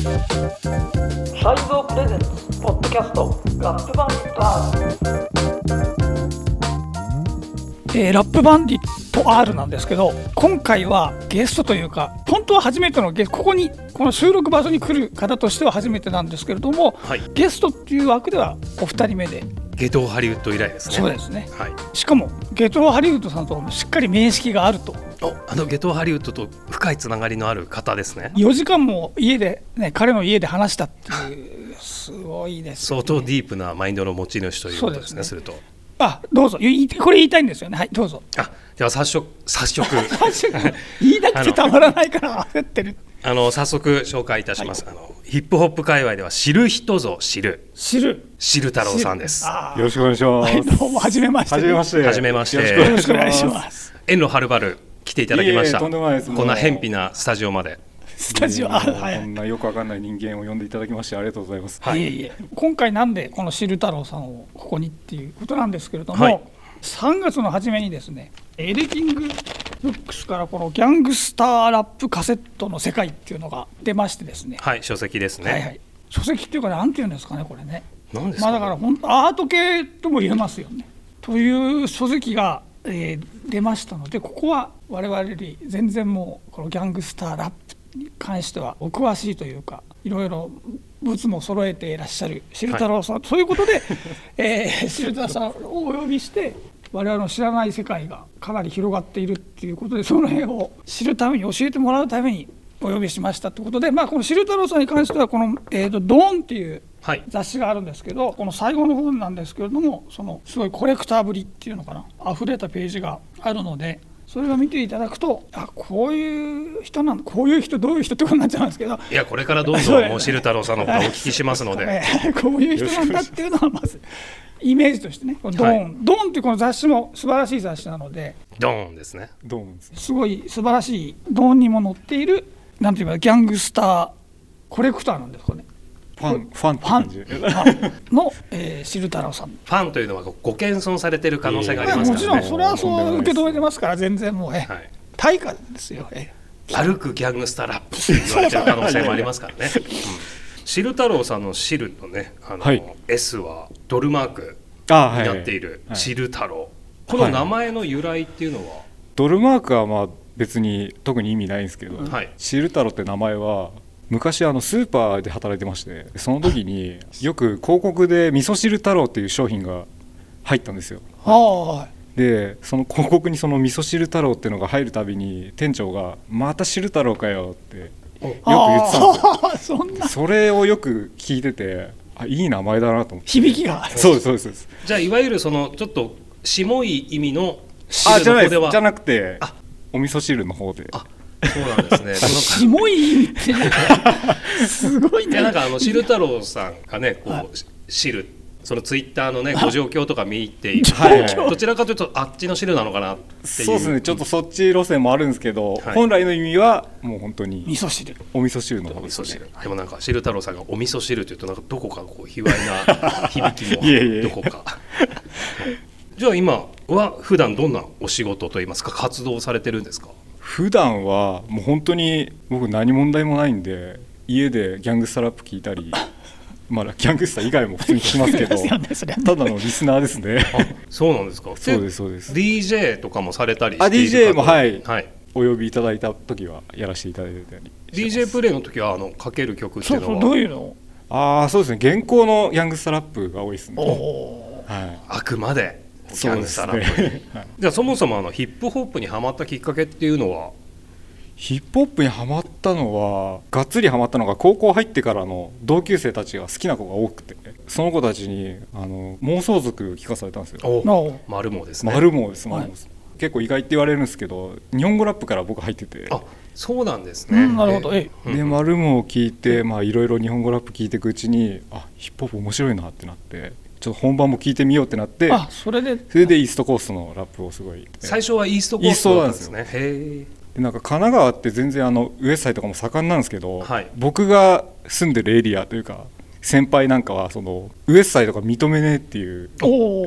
サイボープレゼンツポッドキャストラップバンディット R えーラップバンディット R なんですけど今回はゲストというか本当は初めてのゲストここにこの収録場所に来る方としては初めてなんですけれども、はい。ゲストっていう枠ではお二人目でゲトハリウッド以来ですね。そうですねはい。しかもゲトーハリウッドさんとしっかり面識があるとお、あのゲトハリウッドと深いつながりのある方ですね。4時間も家で、ね、彼の家で話したっていうすごいですよね、相当ディープなマインドの持ち主ということですね。すそうると。あどうぞいいこれ言いたいんですよねはいどうぞあ、では早速 早速言いたくてたまらないから焦ってるあの早速紹介いたします。あのヒップホップ界隈では知る人ぞ知る知る知る太郎さんです。あよろしくお願いしまはいす。どうもはじめましてはじめまして。はじめましてよよろしくお願いしす。ます遠路はるばる来ていただきました。いえいえとんでもないですこんな偏僻なスタジオまで。スタジオはい。こんなよくわかんない人間を呼んでいただきましてありがとうございます。い。えいえ。今回なんでこの知る太郎さんをここにっていうことなんですけれども、はい。3月の初めにですねエレキングブックスからこのギャングスターラップカセットの世界っていうのが出ましてですね。はい書籍ですね。はいはい、書籍っていうかなんていうんですかねこれね。何ですか、まあだから本当アート系とも言えますよね。という書籍が、えー出ましたのでここは我々より全然もうこのギャングスターラップに関してはお詳しいというかいろいろ物も揃えていらっしゃる汁太郎さん、ということで、えー、汁太郎さんをお呼びして我々の知らない世界がかなり広がっているっていうことでその辺を知るために教えてもらうためにお呼びしましたということで、まあ、この汁太郎さんに関してはこの、えーと「ドーン」っていうはい。雑誌があるんですけどこの最後の方なんですけれどもそのすごいコレクターぶりっていうのかな溢れたページがあるのでそれを見ていただくとあこういう人なんこういう人どういう人ってことになっちゃうんですけど。いやこれからどんどんもう知る太郎さんのことをお聞きしますので。えーこういう人なんだっていうのはまず イメージとしてねドーン、はい。ドーンっていうこの雑誌も素晴らしい雑誌なのでドーンですね。どうもです。すごい素晴らしいドーンにも載っているなんていうかギャングスターコレクターなんですかねファンファンファ。ンの、えー、シル太郎さんファンというのはご謙遜されてる可能性がありますもちろんからね。それはそう受け止めてますから全然もうえはい。対価ですよえ歩くギャングスターラップって言われてる可能性もありますからね。うん、シル太郎さんのシルのね、あの、はい S はドルマーク。になっているはいシル太郎。この名前の由来っていうのは、ドルマークはまあ別に特に意味ないんですけど、はいシル太郎って名前は昔あのスーパーで働いてましてその時によく広告で味噌汁太郎っていう商品が入ったんですよ。はでその広告にその味噌汁太郎っていうのが入るたびに店長が「また汁太郎かよ」ってよく言ってたんですよ。そんな。それをよく聞いててあいい名前だなと思って。響きが。そうですそうですそうです。じゃあいわゆるそのちょっと下い意味のあじゃない汁の方ではです。じゃなくてあ。お味噌汁の方で。あそうなんですね。そのキモいって。すごいね。いやなんかあの汁太郎さんがねこう汁そのツイッターのねご状況とか見ている。と、はいはいどちらかというとあっちの汁なのかなっていう。そうですね。ちょっとそっち路線もあるんですけど、はい。本来の意味はもう本当に味噌汁。お味噌汁のお方ですね。味噌汁。でもなんか汁太郎さんがお味噌汁っていうとなんかどこかこう卑猥な 響きも。どこか。じゃあ今は普段どんなお仕事といいますか活動をされてるんですか？普段はもう本当に僕何問題もないんで家でギャングスタラップ聞いたり まあギャングスタ以外も普通に聞きますけど ただのリスナーですね。あそうなんですか？そうですそうです。DJ とかもされたりあしている DJ もはい。はい。お呼びいただいた時はやらせていただいたり DJ プレイの時はあのかける曲っていううのはどういうの？ああそうですね。現行のギャングスタラップが多いですおね。おはい。あくまでギャングスそうですタラップにねはい。じゃあそもそもあのヒップホップにハマったきっかけっていうのは？ヒップホップにハマったのはがっつりハマったのが高校入ってからの同級生たちが好きな子が多くてその子たちにあの妄想族聞かされたんですよ。おのマルモですね。丸もですはい。丸もです、結構意外って言われるんですけど日本語ラップから僕入ってて。あそうなんですね、うんなるほど。えうん。で丸もを聞いてまあいろいろ日本語ラップ聞いていくうちにあヒップホップ面白いなってなってちょっと本番も聞いてみようってなってあそれで？それでイーストコーストのラップをすごい最初はイーストコーストだったんですね。へでなんか神奈川って全然あのウエストサイドとかも盛んなんですけど、はい。僕が住んでるエリアというか先輩なんかはそのウエストサイドが認めねえっていう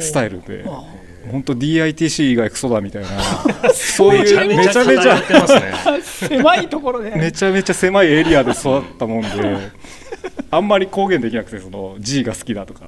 スタイルであ本当 DITC 以外クソだみたいな そういうめめちゃめちゃちゃめちゃやってますね狭いところで。めちゃめちゃ狭いエリアで育ったもんであんまり公言できなくてその G が好きだとか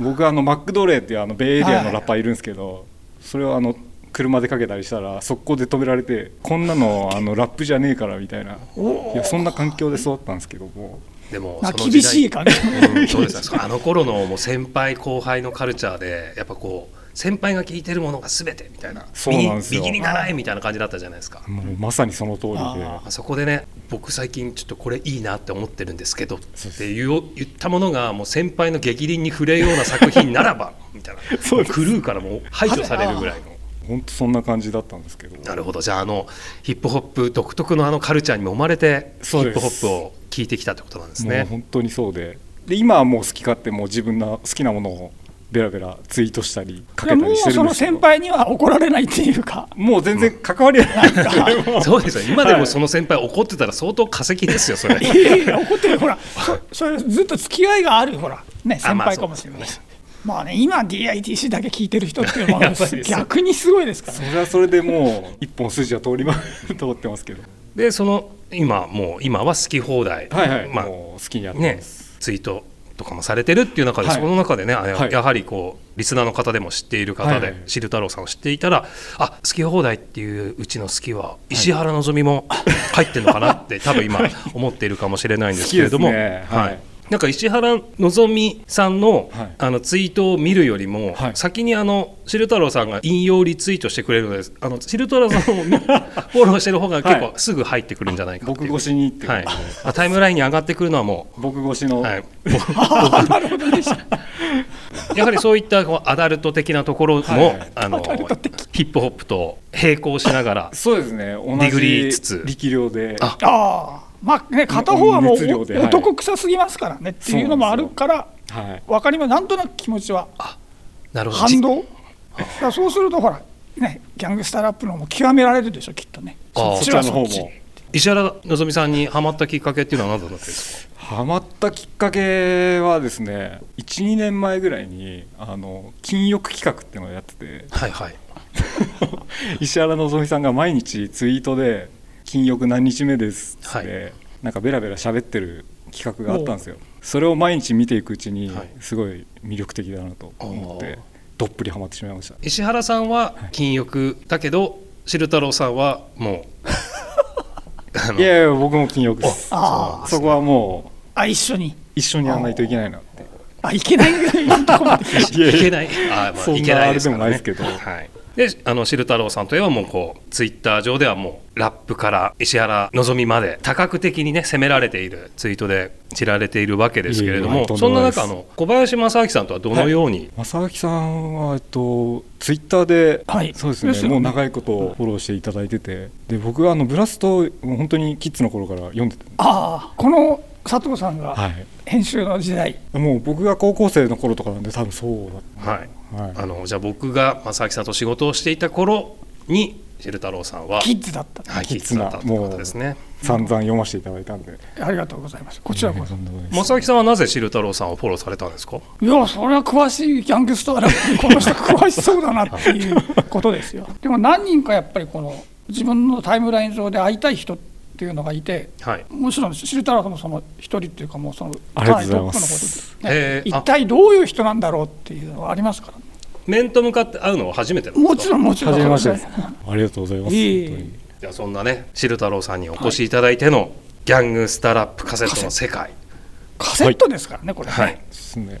僕あのマックドレーっていうあのベイエリアのラッパーいるんですけどそれをあの車でかけたりしたら速攻で止められてこんなのあのラップじゃねえからみたいな。いやそんな環境で育ったんですけどもでもまあその時代厳しい感じうんそうですあの頃のもう先輩後輩のカルチャーでやっぱこう先輩が聞いてるものが全てみたいな。そうなんですよ。右に習えみたいな感じだったじゃないですかもうまさにその通りであそこでね僕最近ちょっとこれいいなって思ってるんですけどって言ったものがもう先輩の激鱗に触れるような作品ならば みたいな。そうクルーからもう排除されるぐらいの。本当そんな感じだったんですけど。なるほど。じゃああのヒップホップ独特のあのカルチャーにも生まれてヒップホップを聞いてきたってことなんですね。本当にそうで。で今はもう好き勝手もう自分の好きなものをベラベラツイートしたりかけたもうりしてそのるんですけど。先輩には怒られないっていうか。もう全然関わりはな い。そうですよ。今でもその先輩怒ってたら相当化石ですよそれ。いやいや怒ってる。ほら。そそれずっと付き合いがあるほら。ね先輩かもしれない。あまあね今 DITC だけ聞いてる人っていうのは 逆にすごいですから。それはそれでもう一本筋は通りま通ってますけど。でその今もう今は好き放題、はいはい、まもう好きにやっあねてます、ツイートとかもされてるっていう中で、はい。その中でねあはい。やはりこうリスナーの方でも知っている方で、はい。はいシル太郎さんを知っていたらあ好き放題っていううちの好きは石原のぞみも入ってるのかなって多分今思っているかもしれないんですけれども、ね。はいなんか石原のぞみさんの,、はい。あのツイートを見るよりも、はい。先にあのシル太郎さんが引用リツイートしてくれるのであのシル太郎さんを見フォローしてる方が結構すぐ入ってくるんじゃないか僕越しにってはい。タイムラインに上がってくるのはも僕越しの、う、はい、なるほどでしたやはりそういったこうアダルト的なところも、はい。あのヒップホップと並行しながらそうですね。同時にディグリーじつつ。力量で。あ。ああまあね片方はもう男臭すぎますからねっていうのもあるからはい。分かります。なんとなく気持ちはなるほど。反動だそうするとほらねギャングスターラップのも極められるでしょきっとね。そっちはそっち。そちらの方も。石原のぞみさんにハマったきっかけっていうのは何だったんですか？ハマったきっかけはですね12年前ぐらいにあの禁欲企画っていうのをやってて。はいはい。石原のぞみさんが毎日ツイートで「禁欲何日目です」っつって、はい。なんかベラベラ喋ってる企画があったんですよ。それを毎日見ていくうちにはい。すごい魅力的だなと思ってどっぷりハマってしまいました。石原さんは禁欲だけど汁太郎さんはもう いやいや僕も禁欲です。あそこはもあ一緒に。う一緒にやらないといけないなって。あいけないいけないあ、まあ、いけない。ですからねあれでもないですけど。はい、であの汁太郎さんといえばもうこうツイッター上ではもうラップから石原のぞみまで多角的にね責められているツイートで知られているわけですけれどもそんな中あの小林正明さんとはどのように、正明さんは、えっと、ツイッターで、はい。そうですねですよね。もう長いことフォローしていただいててで僕はあのブラストもう本当にキッズの頃から読んでて、ああこの佐藤さんがはい、編集の時代。もう僕が高校生の頃とかなんで多分そうだはいはい。あのじゃあ僕が正明さんと仕事をしていた頃に汁太郎さんはキッズだった。はい、キッズだったということですね。散々読ませていただいたんで。ありがとうございます。こちらこそ。とん。でもないです正明さんはなぜ汁太郎さんをフォローされたんですか？いやそれは詳しいギャングスターラップにこの人詳しそうだなっていうことですよ。でも何人かやっぱりこの自分のタイムライン上で会いたい人っていうのがいてはい。もちろん知るたらもその一人っていうかもうそのありがとうございます。かなりトップのことで、へーあ一体どういう人なんだろうっていうのはありますから。ね面と向かって会うのは初めてなんですか？もちろんもちろん初めまして。ありがとうございます。いえいえ本当にじゃあそんなね汁太郎さんにお越しいただいてのギャングスタラップカセットの世界。カセットですからねこれね、はい。ですね。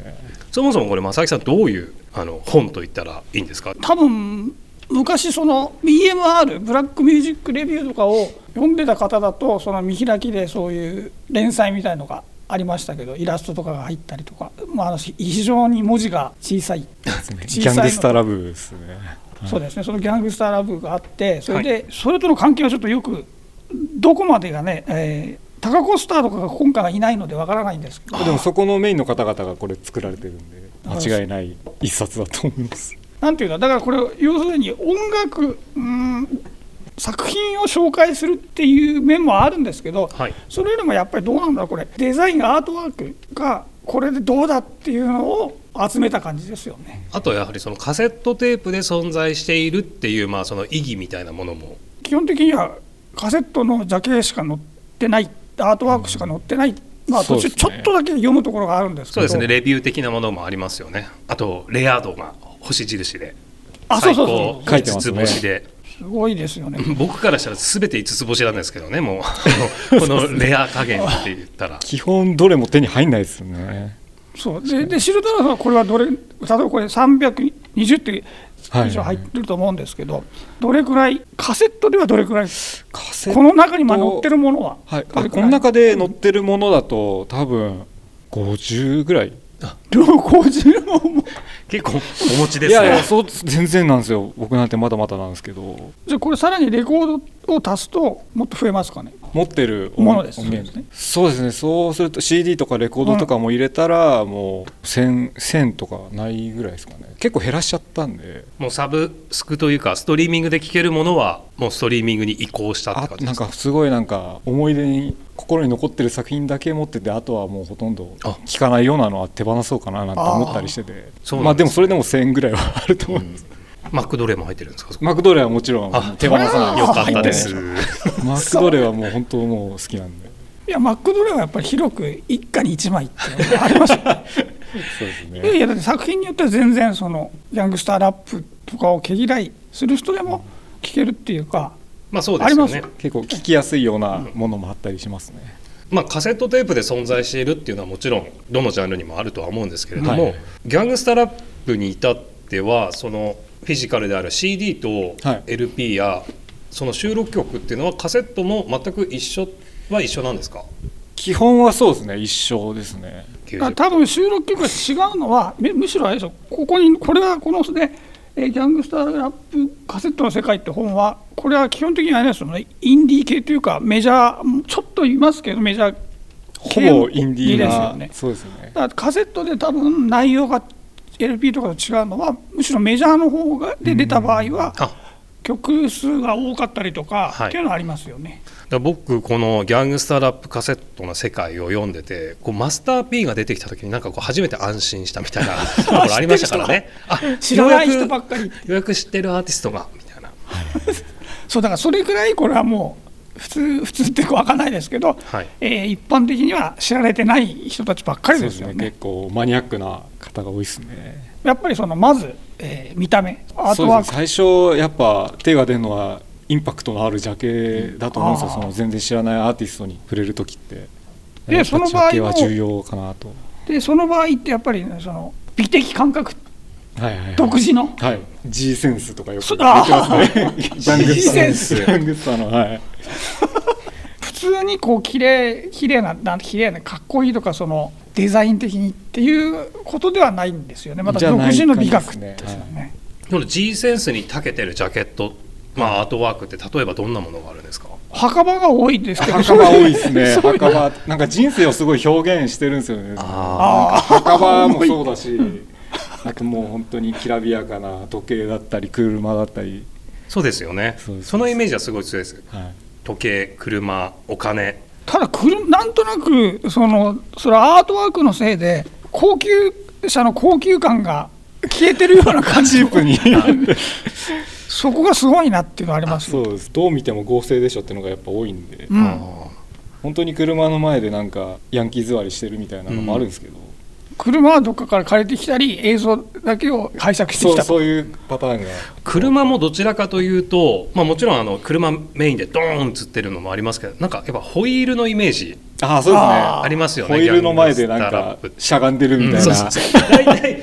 そもそもこれ正木さんどういうあの本と言ったらいいんですか？多分昔その BMR ブラックミュージックレビューとかを読んでた方だとその見開きでそういう連載みたいのがありましたけどイラストとかが入ったりとか、まあ、非常に文字が小さい。ギャングスターラブですね。そうですね。そのギャングスターラブがあってそれで、それとの関係はちょっとよくどこまでがね、えータカコスターとかが今回はいないのでわからないんです。けどでもそこのメインの方々がこれ作られてるんで間違いない一冊だと思いますなんていうのだからこれ要するに音楽うん作品を紹介するっていう面もあるんですけど、はい。それよりもやっぱりどうなんだこれデザインアートワークがこれでどうだっていうのを集めた感じですよね。あとやはりそのカセットテープで存在しているっていうまあその意義みたいなものも。基本的にはカセットのジャケしか載ってないアートワークしか載ってない、まあ、途中ちょっとだけ読むところがあるんですけど。そうですね。レビュー的なものもありますよね。あとレア度が星印で。あそう最そうそう。高。5書いてますね。つ星で、すごいですよね。僕からしたら全て5つ星なんですけどねもう。このレア加減って言ったら。基本どれも手に入んないですよね。そう。ででシルタラさんはこれはどれ例えばこれ320って以上入ってると思うんですけど、どれくらいカセットではどれくらいカセット。この中にまあ載ってるものははい、この中で載ってるものだと多分50ぐらい。両方中も。もう結構お持ちですね。いやいやそう全然なんですよ。僕なんてまだまだなんですけど。じゃあこれさらにレコードを足すともっと増えますかね？持ってるものです音源。そうですね。そうですねそうすると CD とかレコードとかも入れたらもう 1000, 1000とかないぐらいですかね。結構減らしちゃったんで。もうサブスクというかストリーミングで聴けるものはもうストリーミングに移行したってあ感じですか？なんかすごいなんか思い出に心に残ってる作品だけ持っててあとはもうほとんどあ。聴かないようなのは手放そうかななんて思ったりしてて。そうなんですまあでもそれでも1000円ぐらいはあると思います、マックドレーも入ってるんですか？マクドレーはもちろんあ手放さない。よかったです。マクドレーはもう本当もう好きなんで。いやマックドレーはやっぱり広く一家に一枚ってありますよ そうですいやねいやだって作品によっては全然そのギャングスターラップとかを毛嫌いする人でも聴けるっていうかまあそうですよね。ありますよ結構聞きやすいようなものもあったりしますね、まあ、カセットテープで存在しているっていうのはもちろんどのジャンルにもあるとは思うんですけれども、はい。ギャングスタラップに至ってはそのフィジカルである CD とはい。LP やその収録曲っていうのはカセットも全く一緒は一緒なんですか？基本はそうですね一緒ですね。あ多分収録曲が違うのはむむしろあれですよここにこれはこのねえーギャングスターラップカセットの世界って本はこれは基本的にはあれですよね。インディー系というかメジャーちょっと言いますけどメジャーほぼインディーなですよね。そうですね。だからカセットで多分内容が LP とかと違うのはむしろメジャーの方がで出た場合はあ曲数が多かったりとかはい。っていうのはありますよね。僕このギャングスターラップカセットの世界を読んでてこうマスター P が出てきた時になんかこう初めて安心したみたいな ところありましたからね。あ知らない人ばっかり。ようやく知ってるアーティストが。みたい。なそうだからそれくらいこれはもう普通普通ってわかんないですけど、はい。えー一般的には知られてない人たちばっかりそうですよね。ね結構マニアックな方が多いですね。やっぱりそのまず、えー見た目。アートワーク最初やっぱ手が出るのはインパクトのあるジャケだと思うんですよ、あー。その全然知らないアーティストに触れる時って。でその場合は重要かなと。でその場合ってやっぱり、ね、その美的感覚。はいはいはい。独自の。はい。G センスとかよくそ言ってますね。G センス。はい。普通にこう綺麗綺麗ななん綺麗なかっこいいとかそのデザイン的にっていうことではないんですよね。また独自の美学でですよね。この G センスに長けてるジャケット、まあ、アートワークって例えばどんなものがあるんですか？墓場が多いですけど墓場多いですね。墓場なんか人生をすごい表現してるんですよね。ああー。墓場もそうだしあと もう本当にきらびやかな時計だったり車だったり、そうですよね。そのイメージはすごい強いです。はい、時計車お金ただなんとなくそのそれはアートワークのせいで高級車の高級感が消えてるような感じ そこがすごいなっていうのはありますよそうです。どう見ても合成でしょっていうのがやっぱ多いんで、うん、本当に車の前でなんかヤンキー座りしてるみたいなのもあるんですけど、車はどっかから借りてきたり映像だけを拝借してきたと。そうそういうパターンが。車もどちらかというと、まあ、もちろんあの車メインでドーン映ってるのもありますけどなんかやっぱホイールのイメージああそうですね。あありますよねホイールの前でなんかしゃがんでるみたいな、うんそうそうそう。大体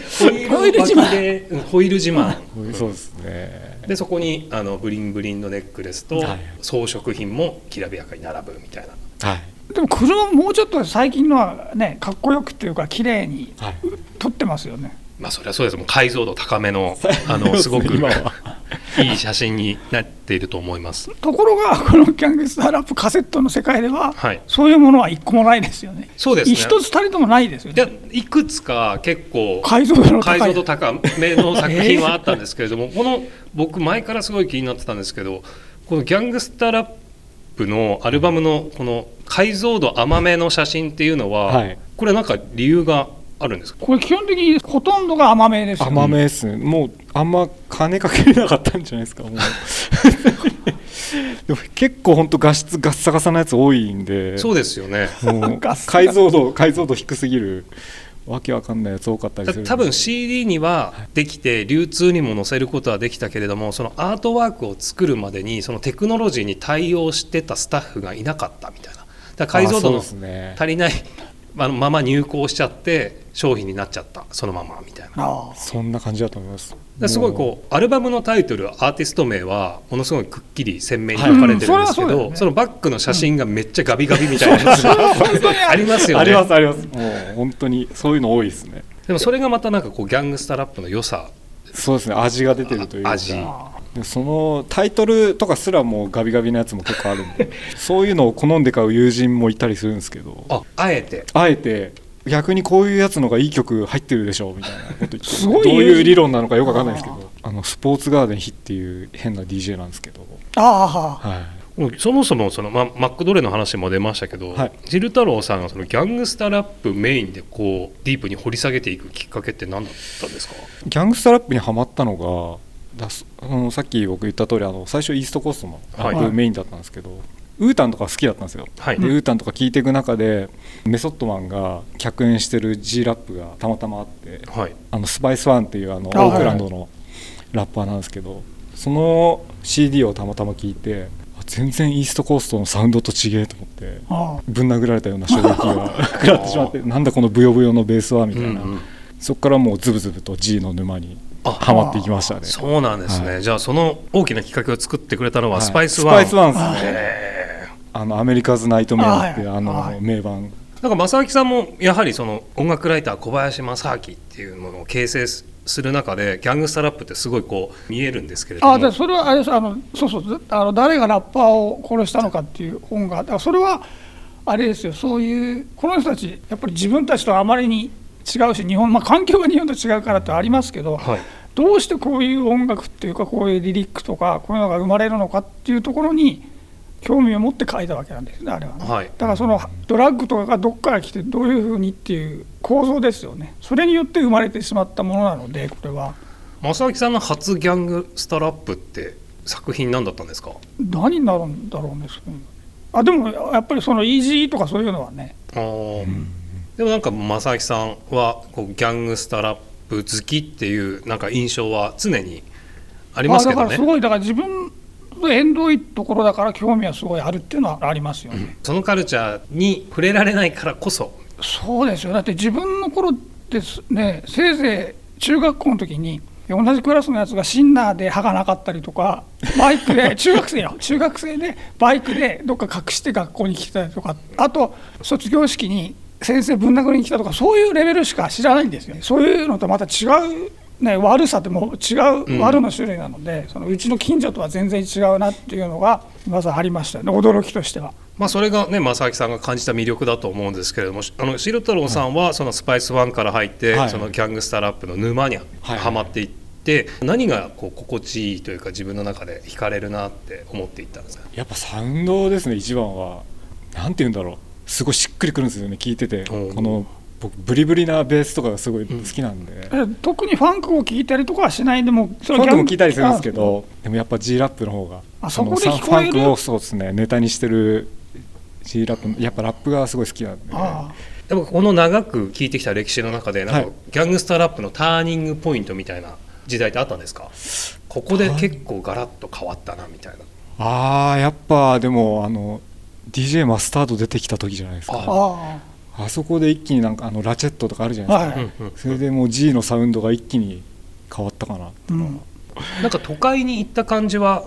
ホイールの脇でうんホイール自慢。そうですね。でそこにあのブリンブリンのネックレスとはい。装飾品もきらびやかに並ぶみたいな。はいでも車ももうちょっと最近のはねかっこよくっていうか綺麗にはい。撮ってますよね。まあそれはそうです。もう解像度高めの あのすごく いい写真になっていると思います。ところがこのギャングスターラップカセットの世界では、はい。そういうものは一個もないですよね。そうですね。一つたりともないですよね。いくつか結構解像度解像度高めの作品はあったんですけれども、この僕前からすごい気になってたんですけどこのギャングスタラップのアルバムのこの解像度甘めの写真っていうのは、はい。これなんか理由があるんですか？これ基本的にほとんどが甘めですよ、甘めですね、もうあんま金かけれなかったんじゃないですかもう。でも結構本当画質ガッサガサなやつ多いんで。そうですよね。解像度解像度低すぎるわけわかんないやつ多かったりする。多分 CD にはできて流通にも載せることはできたけれどもそのアートワークを作るまでにそのテクノロジーに対応してたスタッフがいなかったみたいな。だ解像度の足りないままま入稿しちゃって商品になっちゃった。そのままみたいな。ああ。そんな感じだと思います。ですごいもこうアルバムのタイトルアーティスト名はものすごいくっきり鮮明に書かれてるんですけはいうんそそのバッグの写真がめっちゃガビガビみたいなありますよありまねすあります。もう本当にそういうの多いですね。でもそれがまたなんかこうギャングスタラップの良さ。そうですね。味が出てるというか。味。でそのタイトルとかすらもうガビガビなやつも結構あるんで。そういうのを好んで買う友人もいたりするんですけど。ああえて？あえて。逆にこういうやつのがいい曲入ってるでしょみたいなこと言って。すごいどういう理論なのかよくわかんないですけど。あのスポーツガーデンヒっていう変な DJ なんですけど、ああはい、そもそもその、ま、マックドレの話も出ましたけど、はい。ジル太郎さんがそのギャングスタラップメインでこうディープに掘り下げていくきっかけって何だったんですか？ギャングスタラップにはまったのがだすあのさっき僕言った通りあの最初イーストコーストのラッはい。プメインだったんですけど、ウータンとか好きだったんですよ、はい。でウータンとか聞いていく中でメソッドマンが客演してる G ラップがたまたまあってはい。あのスパイスワンっていうあのあオークランドのラッパーなんですけどその CD をたまたま聞いてあ全然 East Coast のサウンドと違えと思ってあぶん殴られたような衝撃が 食らってしまってなんだこのブヨブヨのベースはみたいな、うんうん。そこからもうズブズブと G の沼にあはまっていきましたね。そうなんですね、はい。じゃあその大きなきっかけを作ってくれたのははい。 Spice 1、Spice 1ですね。へあの AmeriKKKa's Nightmare ってああのはい。名盤。ーなんか正明さんもやはりその音楽ライター小林正明っていうものを形成する中でギャングスタラップってすごいこう見えるんですけれども。あでそれはあれですあのそうそうあの誰がラッパーを殺したのかっていう本がだからそれはあれですよ。そういうこの人たちやっぱり自分たちとあまりに違うし日本、まあ、環境が日本と違うからってありますけど、はいどうしてこういう音楽っていうかこういうリリックとかこういうのが生まれるのかっていうところに興味を持って書いたわけなんですねあれはね、はい。だからそのドラッグとかがどっから来てどういうふうにっていう構造ですよね。それによって生まれてしまったものなのでこれは。正明さんの初ギャングスタラップって作品何だったんですか？何になるんだろうねあでもやっぱりそのイージーとかそういうのはね。あー。でもなんか正明さんはこうギャングスタラップ好きっていうなんか印象は常にありますけどね。あだからすごいだから自分の縁遠いところだから興味はすごいあるっていうのはありますよね、そのカルチャーに触れられないからこそ。そうですよだって自分の頃ですねせいぜい中学校の時に同じクラスのやつがシンナーで歯がなかったりとか バイクで中学生よ。中学生でバイクでどっか隠して学校に来てたりとか。あと卒業式に先生ぶん殴りに来たとかそういうレベルしか知らないんですよそういうのとまた違う、ね、悪さってもう違う悪の種類なので、そのうちの近所とは全然違うなっていうのがまずありましたね。驚きとしては。まあ、それがね正明さんが感じた魅力だと思うんですけれどもあの白太郎さんはそのスパイスワンから入って、はい。そのギャングスタラップの沼にはい。はまっていって、何がこう心地いいというか自分の中で惹かれるなって思っていったんですか？やっぱサウンドですね一番は。なんて言うんだろうすごいしっくりくるんですよね聞いてて。うんこの僕ブリブリなベースとかがすごい好きなんで、え特にファンクを聴いたりとかはしないでもそファンクも聞いたりするんですけあどでもやっぱ G ラップの方があそこでの聞こえる？ファンクをそうですねネタにしてる G ラップやっぱラップがすごい好きなんで、あでもこの長く聞いてきた歴史の中でなんかはい。ギャングスタラップのターニングポイントみたいな時代ってあったんですか？ここで結構ガラッと変わったなみたいな。ああやっぱでもあの DJ マスタード出てきた時じゃないですか。ああそこで一気になんかあのラチェットとかあるじゃないですか、はい。うんうんそれでもう G のサウンドが一気に変わったかなうん。なんか都会に行った感じは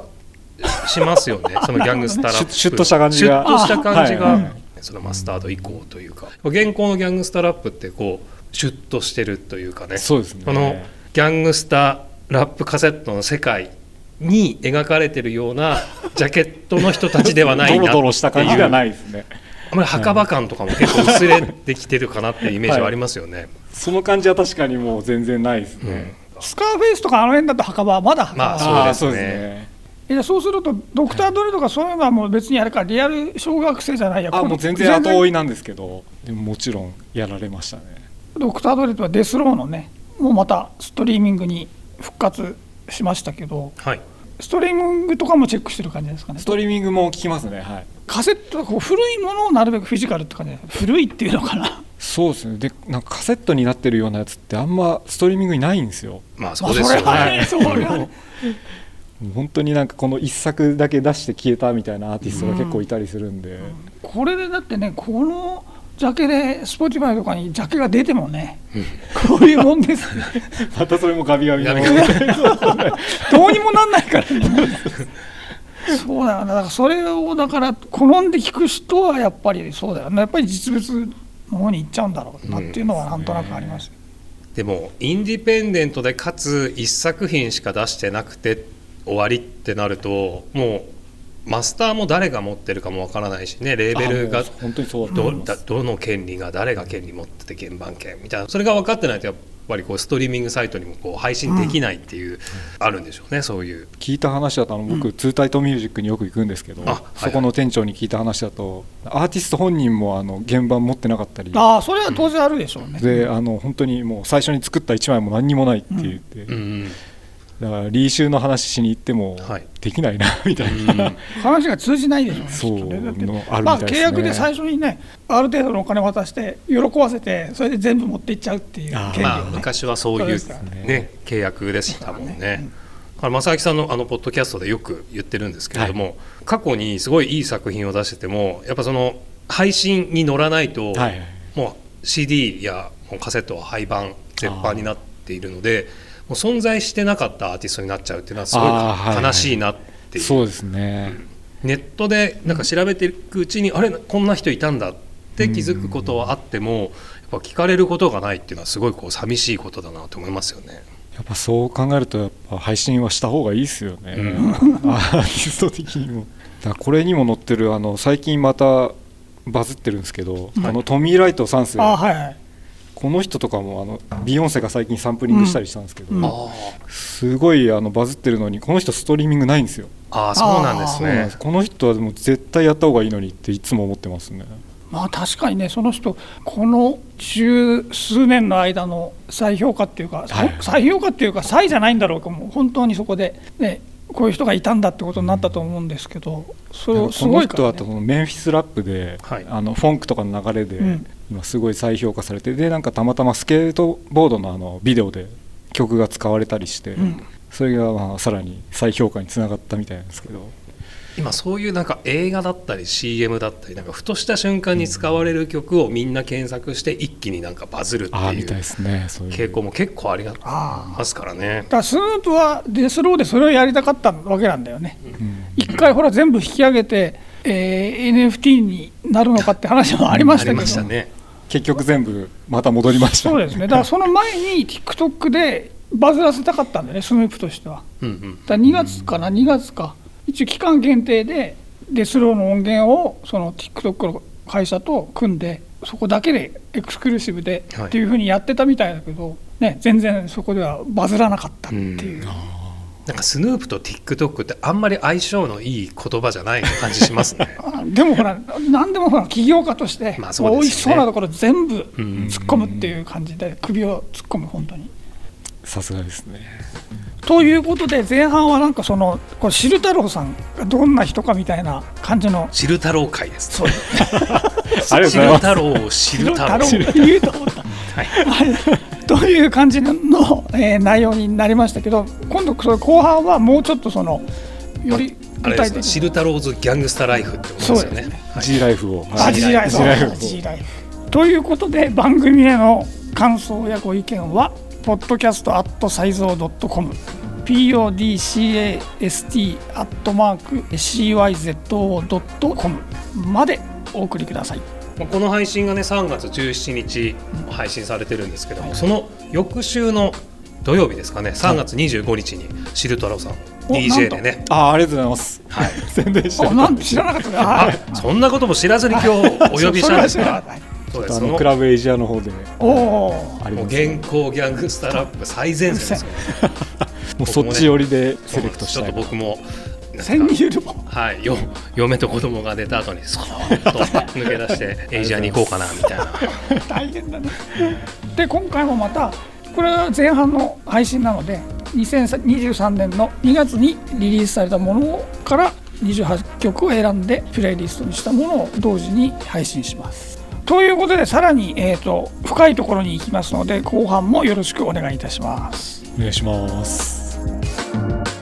しますよね。そのギャングスタラップ。シュッとした感じが。シュッとした感じが、はい。はいそのマスタード以降というか。現行のギャングスタラップってこうシュッとしてるというかね。そうですね。このギャングスタラップカセットの世界に描かれてるようなジャケットの人たちではないなっていう。ドロドロした感じではないですね。あんまり墓場感とかも結構薄れてきてるかなっていうイメージはありますよね。その感じは確かにもう全然ないですね、スカーフェイスとかあの辺だと墓場はまだ墓場、まあそうですね。ね。いやそうするとドクター・ドレとかそういうのはもう別にあれかリアル小学生じゃないや。あもう全然後追いなんですけどでももちろんやられましたね。ドクター・ドレッドはデスローのねもうまたストリーミングに復活しましたけどはいストリーミングとかもチェックしてる感じですかね。ストリーミングも聞きますねはい。カセットこう古いものをなるべくフィジカルって感じ。です古いっていうのかな。そうですね。でなんかカセットになってるようなやつってあんまストリーミングにないんですよ。まあそうですよね。ねそれはね 本当になんかこの一作だけ出して消えたみたいなアーティストが結構いたりするんで、これでだってねこのジャケで Spotify とかにジャケが出てもねこういうもんです。ね またそれもガビガビのどうにもなんないから。ねそうだよねだからそれをだから好んで聞く人はやっぱりそうだよねやっぱり実物の方に行っちゃうんだろうなっていうのはなんとなくありますよ、でもインディペンデントでかつ1作品しか出してなくて終わりってなるともうマスターも誰が持ってるかもわからないしねレーベルが本当にそうどの権利が誰が権利持ってて原版権みたいな。それが分かってないとやっぱりこうストリーミングサイトにもこう配信できないっていう、あるんでしょうねそういう。聞いた話だとあの僕、ツータイトミュージックによく行くんですけど、あはいはいそこの店長に聞いた話だとアーティスト本人もあの原版持ってなかったり。ああそれは当然あるでしょうね、であの本当にもう最初に作った1枚も何にもないって言って、うんだからリーシューの話しに行ってもはい。できないな みたいうん。な、話が通じないでしょ。う。ねそうまあたいですね。契約で最初にねある程度のお金渡して喜ばせてそれで全部持っていっちゃうっていう権利をね。昔はそういうそうですからね契約でしたもん。ね。あの正明さんのあのポッドキャストでよく言ってるんですけれども、過去にすごいいい作品を出しててもやっぱその配信に乗らないと、はい。はいもう CD やもうカセットは廃盤絶版になっているのでもう存在してなかったアーティストになっちゃうっていうのはすごいはいい。悲しいなっていう。そうですね、ネットでなんか調べていくうちに、あれこんな人いたんだって気づくことはあっても、やっぱ聞かれることがないっていうのはすごいこう寂しいことだなと思いますよね。やっぱそう考えるとやっぱ配信はした方がいいですよね、うん。アーティスト的にも。だこれにも載ってるあの最近またバズってるんですけど、あのトミー・ライト3世はいはいこの人とかもあのビヨンセが最近サンプリングしたりしたんですけど、うん。あすごいあのバズってるのにこの人ストリーミングないんですよ。ああそうなんですね。この人はでも絶対やった方がいいのにっていつも思ってますね。まあ確かにねその人この十数年の間の再評価っていうか、はい。再評価っていうか再じゃないんだろうかも。う本当にそこで。ねこういう人がいたんだってことになったと思うんですけど、それすこのごいから、ね、人はこのメンフィスラップで、はい。あのフォンクとかの流れで、うん。今すごい再評価されてでなんかたまたまスケートボードのあのビデオで曲が使われたりして、うん。それがまあさらに再評価につながったみたいなんですけど今そういうなんか映画だったり CM だったりなんかふとした瞬間に使われる曲をみんな検索して一気になんかバズるっていうああみたいですねそういう。傾向も結構ありがああますからね。だ。から Snoop は Death Row でそれをやりたかったわけなんだよね。うん。一回ほら全部引き上げて、えー NFT になるのかって話もありましたけど、ありましたね。結局全部また戻りました。そうですね。だからその前に TikTok でバズらせたかったんだよね Snoop としては。うんうん。だから2月かな、2月か、一応期間限定で、 Death Row の音源をその TikTok の会社と組んで、そこだけで exclusive ではい。っていうふうにやってたみたいだけど、ね、全然そこではバズらなかったっていう、なんかスヌープと TikTok ってあんまり相性のいい言葉じゃない感じしますね。あでもほら、なんでもほら、起業家として、まあそうですよね。美味しそうなところ全部ん。突っ込むっていう感じで、首を突っ込む、本当に。さすがですねということで、前半はなんかその、これ、汁太郎さんがどんな人かみたいな感じの。汁太郎会です。そう。ありがとうございます。汁太郎を知る太郎。太郎言うと思った。はい、という感じの、えー内容になりましたけど今度それ後半はもうちょっとそのよりあれですか、具体的に。シルタローズギャングスタライフってことですよね。そうです。ね。はい。G ライフを、あ G ライフ G ライフ。を G ライフ。ということで番組への感想やご意見は podcast サイゾー .com podcast アットマーク cyzo.com までお送りください。まあこの配信がね3月17日配信されてるんですけども、その翌週の土曜日ですかね3月25日にシルトラロさんお DJ でね。あありがとうございます。はい。宣伝してあなんで知らなかった。ねはい。あそんなことも知らずに今日お呼びしたんですか？そうです。あのクラブエイジアの方でおおもうあります、現行ギャングスタラップ最前線ですよ。もうそっち寄りでセレクトしちょたいっと僕も千人いるもんはい、よ嫁と子供が出た後にそーっと抜け出して エイジアに行こうかなみたいな。大変だね。で今回もまたこれは前半の配信なので2023年の2月にリリースされたものから28曲を選んでプレイリストにしたものを同時に配信しますということでさらに、えーと、深いところに行きますので後半もよろしくお願いいたします。お願いします